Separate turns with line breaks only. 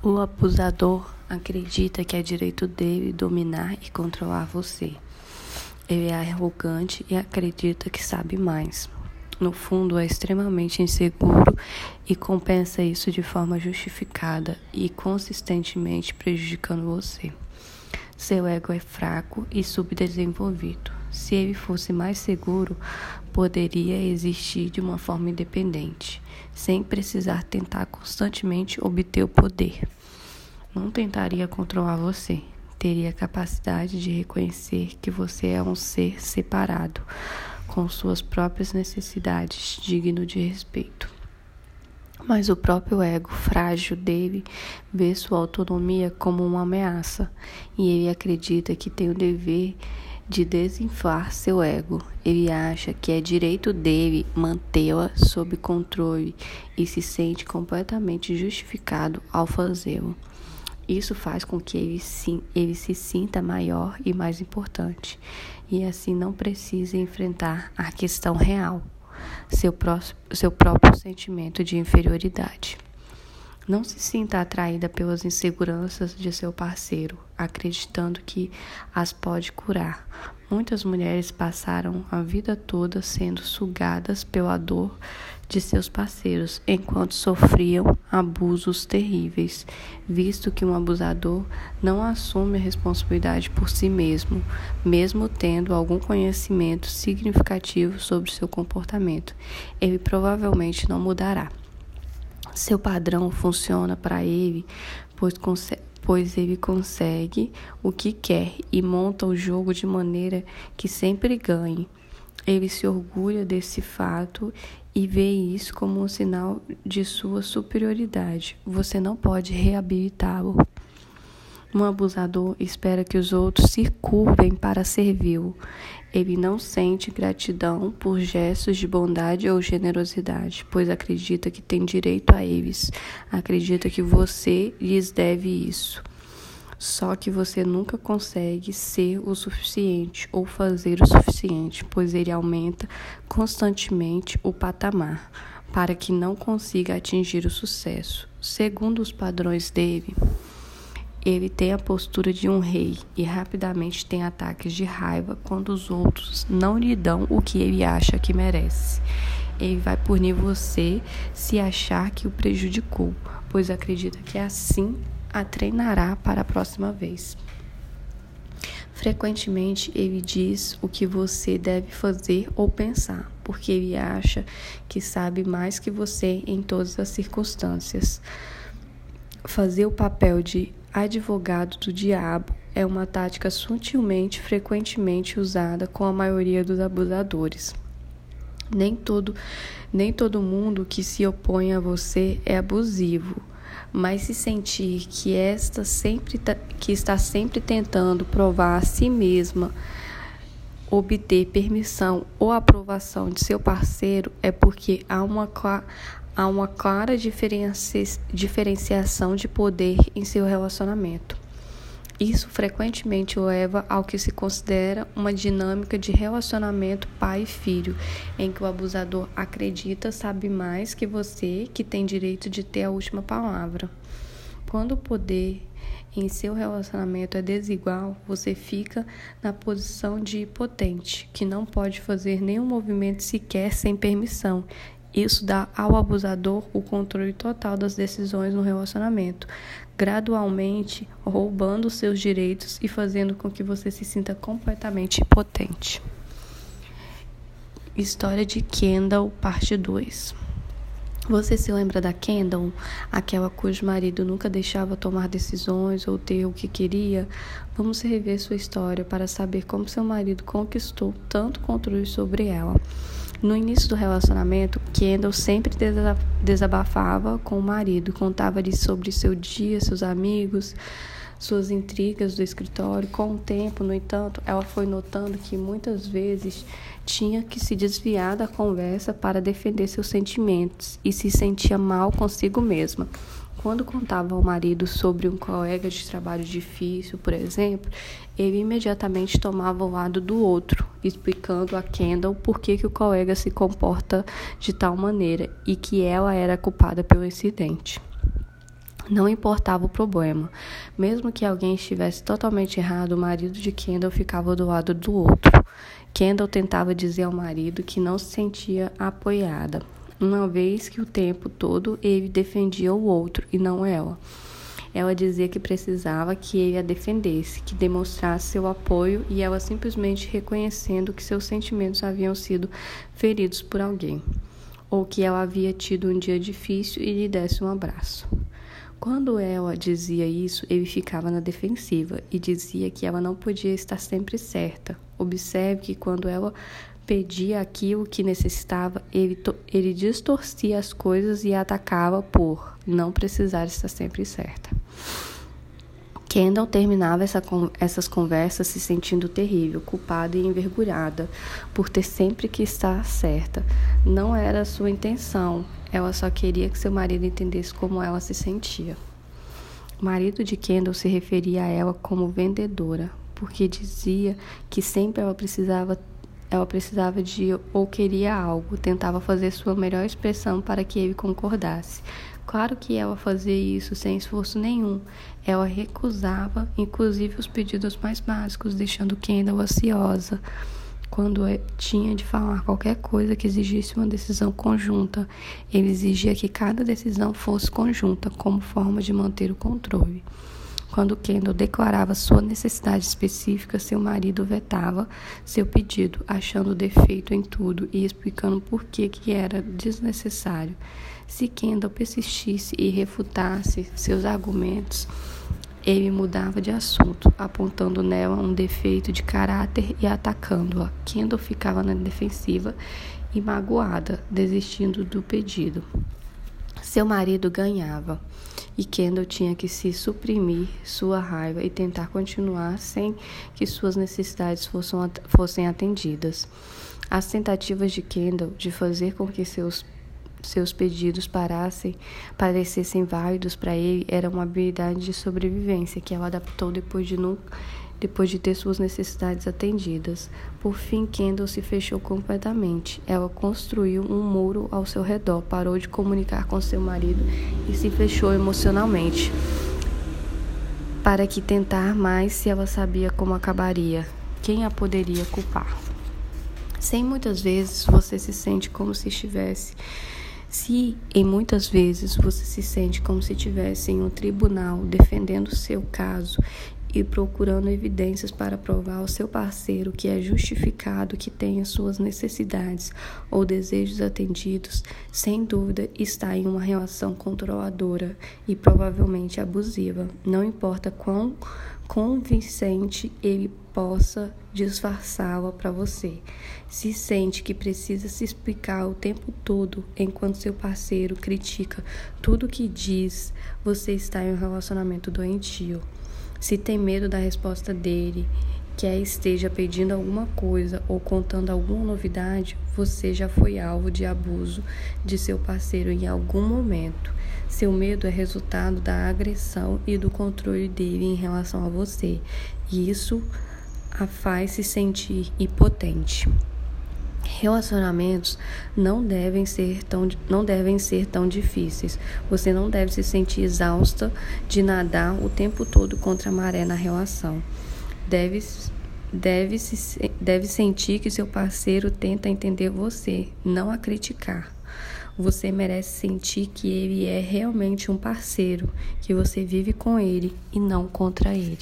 O abusador acredita que é direito dele dominar e controlar você. Ele é arrogante e acredita que sabe mais. No fundo, é extremamente inseguro e compensa isso de forma justificada e consistentemente prejudicando você. Seu ego é fraco e subdesenvolvido. Se ele fosse mais seguro, poderia existir de uma forma independente, sem precisar tentar constantemente obter o poder. Não tentaria controlar você, teria capacidade de reconhecer que você é um ser separado, com suas próprias necessidades, digno de respeito. Mas o próprio ego frágil dele vê sua autonomia como uma ameaça e ele acredita que tem o dever de desinflar seu ego. Ele acha que é direito dele mantê-la sob controle e se sente completamente justificado ao fazê-lo. Isso faz com que ele, sim, ele se sinta maior e mais importante, e assim não precise enfrentar a questão real, seu, pró seu próprio sentimento de inferioridade. Não se sinta atraída pelas inseguranças de seu parceiro, acreditando que as pode curar. Muitas mulheres passaram a vida toda sendo sugadas pela dor de seus parceiros enquanto sofriam abusos terríveis, visto que um abusador não assume a responsabilidade por si mesmo, mesmo tendo algum conhecimento significativo sobre seu comportamento. Ele provavelmente não mudará. Seu padrão funciona para ele, pois, pois ele consegue o que quer e monta o jogo de maneira que sempre ganhe. Ele se orgulha desse fato e vê isso como um sinal de sua superioridade. Você não pode reabilitá-lo. Um abusador espera que os outros se curvem para servi-lo. Ele não sente gratidão por gestos de bondade ou generosidade, pois acredita que tem direito a eles. Acredita que você lhes deve isso. Só que você nunca consegue ser o suficiente ou fazer o suficiente, pois ele aumenta constantemente o patamar para que não consiga atingir o sucesso. Segundo os padrões dele, ele tem a postura de um rei e rapidamente tem ataques de raiva quando os outros não lhe dão o que ele acha que merece. Ele vai punir você se achar que o prejudicou, pois acredita que assim a treinará para a próxima vez. Frequentemente ele diz o que você deve fazer ou pensar, porque ele acha que sabe mais que você em todas as circunstâncias. Fazer o papel de advogado do diabo é uma tática sutilmente frequentemente usada com a maioria dos abusadores. Nem todo, nem todo mundo que se opõe a você é abusivo, mas se sentir que esta sempre que está sempre tentando provar a si mesma obter permissão ou aprovação de seu parceiro é porque há uma há uma clara diferenciação de poder em seu relacionamento. Isso frequentemente leva ao que se considera uma dinâmica de relacionamento pai filho, em que o abusador acredita sabe mais que você, que tem direito de ter a última palavra. Quando o poder em seu relacionamento é desigual, você fica na posição de potente, que não pode fazer nenhum movimento sequer sem permissão isso dá ao abusador o controle total das decisões no relacionamento, gradualmente roubando seus direitos e fazendo com que você se sinta completamente impotente. História de Kendall, parte 2. Você se lembra da Kendall, aquela cujo marido nunca deixava tomar decisões ou ter o que queria? Vamos rever sua história para saber como seu marido conquistou tanto controle sobre ela. No início do relacionamento, Kendall sempre desabafava com o marido, contava-lhe sobre seu dia, seus amigos, suas intrigas do escritório. Com o tempo, no entanto, ela foi notando que muitas vezes tinha que se desviar da conversa para defender seus sentimentos e se sentia mal consigo mesma. Quando contava ao marido sobre um colega de trabalho difícil, por exemplo, ele imediatamente tomava o lado do outro, explicando a Kendall por que, que o colega se comporta de tal maneira e que ela era culpada pelo incidente. Não importava o problema. Mesmo que alguém estivesse totalmente errado, o marido de Kendall ficava do lado do outro. Kendall tentava dizer ao marido que não se sentia apoiada, uma vez que o tempo todo ele defendia o outro e não ela. Ela dizia que precisava que ele a defendesse, que demonstrasse seu apoio e ela simplesmente reconhecendo que seus sentimentos haviam sido feridos por alguém, ou que ela havia tido um dia difícil e lhe desse um abraço. Quando ela dizia isso, ele ficava na defensiva e dizia que ela não podia estar sempre certa. Observe que quando ela pedia aquilo que necessitava, ele, ele distorcia as coisas e atacava por não precisar estar sempre certa. Kendall terminava essa, essas conversas se sentindo terrível, culpada e envergonhada por ter sempre que estar certa. Não era sua intenção, ela só queria que seu marido entendesse como ela se sentia. O marido de Kendall se referia a ela como vendedora, porque dizia que sempre ela precisava ela precisava de ou queria algo, tentava fazer sua melhor expressão para que ele concordasse. Claro que ela fazia isso sem esforço nenhum. Ela recusava, inclusive, os pedidos mais básicos, deixando Kendall ansiosa quando é, tinha de falar qualquer coisa que exigisse uma decisão conjunta. Ele exigia que cada decisão fosse conjunta, como forma de manter o controle. Quando Kendall declarava sua necessidade específica, seu marido vetava seu pedido, achando defeito em tudo e explicando por que, que era desnecessário. Se Kendall persistisse e refutasse seus argumentos, ele mudava de assunto, apontando nela um defeito de caráter e atacando-a. Kendall ficava na defensiva e magoada, desistindo do pedido. Seu marido ganhava e Kendall tinha que se suprimir sua raiva e tentar continuar sem que suas necessidades fossem atendidas. As tentativas de Kendall de fazer com que seus seus pedidos parassem, parecessem válidos para ele era uma habilidade de sobrevivência que ela adaptou depois de nunca depois de ter suas necessidades atendidas. Por fim, Kendall se fechou completamente. Ela construiu um muro ao seu redor, parou de comunicar com seu marido e se fechou emocionalmente. Para que tentar mais se ela sabia como acabaria? Quem a poderia culpar? Sem muitas vezes você se sente como se estivesse se em muitas vezes você se sente como se estivesse em um tribunal defendendo seu caso e procurando evidências para provar ao seu parceiro que é justificado que tenha suas necessidades ou desejos atendidos, sem dúvida está em uma relação controladora e provavelmente abusiva. Não importa quão convincente ele possa disfarçá-la para você. Se sente que precisa se explicar o tempo todo enquanto seu parceiro critica tudo que diz, você está em um relacionamento doentio. Se tem medo da resposta dele, quer esteja pedindo alguma coisa ou contando alguma novidade, você já foi alvo de abuso de seu parceiro em algum momento. Seu medo é resultado da agressão e do controle dele em relação a você, e isso a faz se sentir impotente. Relacionamentos não devem ser tão não devem ser tão difíceis. Você não deve se sentir exausta de nadar o tempo todo contra a maré na relação. Deve deve, se, deve sentir que seu parceiro tenta entender você, não a criticar. Você merece sentir que ele é realmente um parceiro, que você vive com ele e não contra ele.